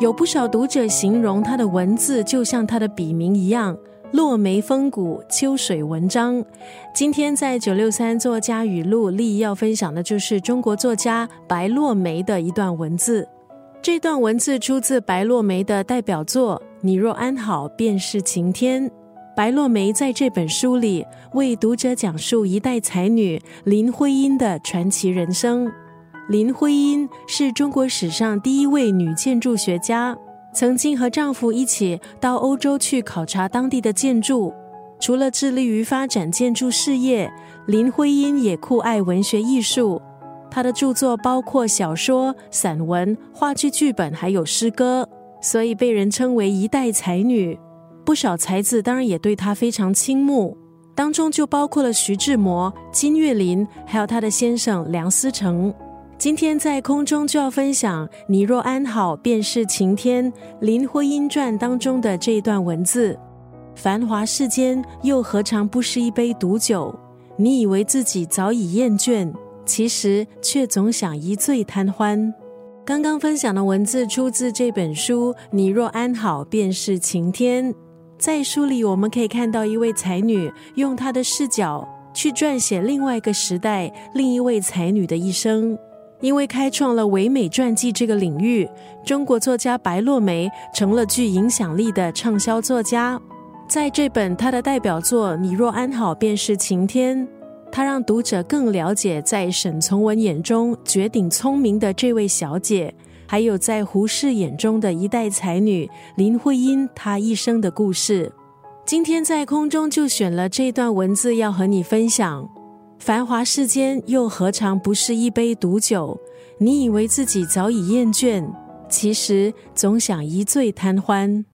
有不少读者形容他的文字就像他的笔名一样，落梅风骨，秋水文章。今天在九六三作家语录，立要分享的就是中国作家白落梅的一段文字。这段文字出自白落梅的代表作《你若安好，便是晴天》。白落梅在这本书里为读者讲述一代才女林徽因的传奇人生。林徽因是中国史上第一位女建筑学家，曾经和丈夫一起到欧洲去考察当地的建筑。除了致力于发展建筑事业，林徽因也酷爱文学艺术。她的著作包括小说、散文、话剧剧本，还有诗歌，所以被人称为一代才女。不少才子当然也对她非常倾慕，当中就包括了徐志摩、金岳霖，还有她的先生梁思成。今天在空中就要分享“你若安好，便是晴天”林徽因传当中的这一段文字：“繁华世间，又何尝不是一杯毒酒？你以为自己早已厌倦，其实却总想一醉贪欢。”刚刚分享的文字出自这本书《你若安好，便是晴天》。在书里，我们可以看到一位才女用她的视角去撰写另外一个时代另一位才女的一生。因为开创了唯美传记这个领域，中国作家白落梅成了具影响力的畅销作家。在这本她的代表作《你若安好，便是晴天》，她让读者更了解在沈从文眼中绝顶聪明的这位小姐。还有在胡适眼中的一代才女林徽因，她一生的故事。今天在空中就选了这段文字要和你分享：繁华世间又何尝不是一杯毒酒？你以为自己早已厌倦，其实总想一醉贪欢。